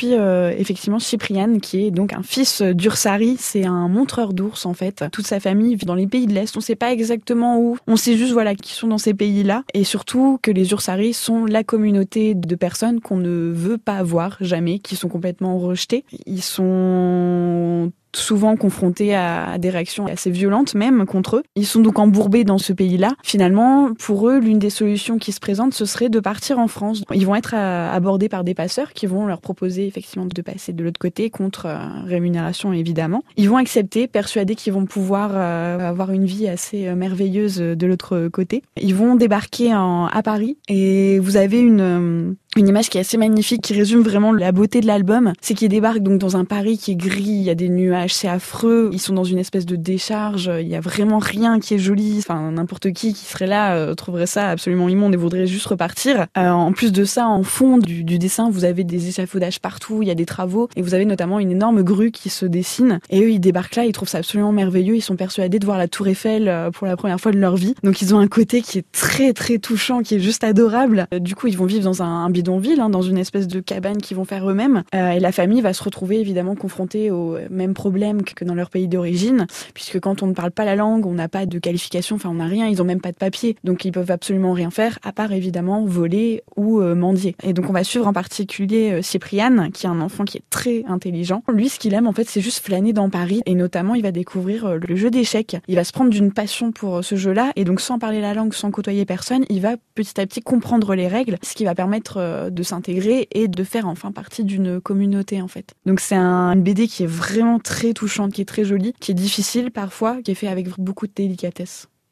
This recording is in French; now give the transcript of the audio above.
suit effectivement Cyprian, qui est donc un fils d'Ursari. C'est un montreur d'ours en fait. Toute sa famille vit dans les pays de l'Est. On sait pas exactement où. On sait juste voilà qu'ils sont dans ces pays-là et surtout que les Ursari sont la communauté de personnes qu'on ne veut pas voir jamais, qui sont complètement rejetées. Ils sont souvent confrontés à des réactions assez violentes même contre eux. Ils sont donc embourbés dans ce pays-là. Finalement, pour eux, l'une des solutions qui se présentent, ce serait de partir en France. Ils vont être euh, abordés par des passeurs qui vont leur proposer effectivement de passer de l'autre côté contre euh, rémunération évidemment. Ils vont accepter, persuadés qu'ils vont pouvoir euh, avoir une vie assez merveilleuse de l'autre côté. Ils vont débarquer à Paris et vous avez une une image qui est assez magnifique, qui résume vraiment la beauté de l'album, c'est qu'ils débarquent donc dans un Paris qui est gris, il y a des nuages, c'est affreux, ils sont dans une espèce de décharge, il y a vraiment rien qui est joli, enfin n'importe qui qui serait là euh, trouverait ça absolument immonde et voudrait juste repartir. Euh, en plus de ça, en fond du, dessin, vous avez des échafaudages partout, il y a des travaux et vous avez notamment une énorme grue qui se dessine et eux ils débarquent là, ils trouvent ça absolument merveilleux, ils sont persuadés de voir la tour Eiffel euh, pour la première fois de leur vie. Donc ils ont un côté qui est très très touchant, qui est juste adorable. Du coup, ils vont vivre dans un, bidonville, hein, dans une espèce de cabane qu'ils vont faire eux-mêmes. Et la famille va se retrouver évidemment confrontée aux mêmes problèmes que dans leur pays d'origine, puisque quand on ne parle pas la langue, on n'a pas de qualification, enfin on n'a rien, ils ont même pas de papier, donc ils peuvent absolument rien faire, à part évidemment voler ou euh, mendier. Et donc on va suivre en particulier euh, Cyprian, qui est un enfant qui est très intelligent. Lui, ce qu'il aime en fait, c'est juste flâner dans Paris, et notamment il va découvrir euh, le jeu d'échecs. Il va se prendre d'une passion pour ce jeu-là, et donc sans parler la langue, sans côtoyer personne, il va petit à petit comprendre les règles, ce qui va permettre de s'intégrer et de faire enfin partie d'une communauté en fait. Donc c'est un, une BD qui est vraiment très touchante, qui est très jolie, qui est difficile parfois, qui est fait avec beaucoup de délicatesse.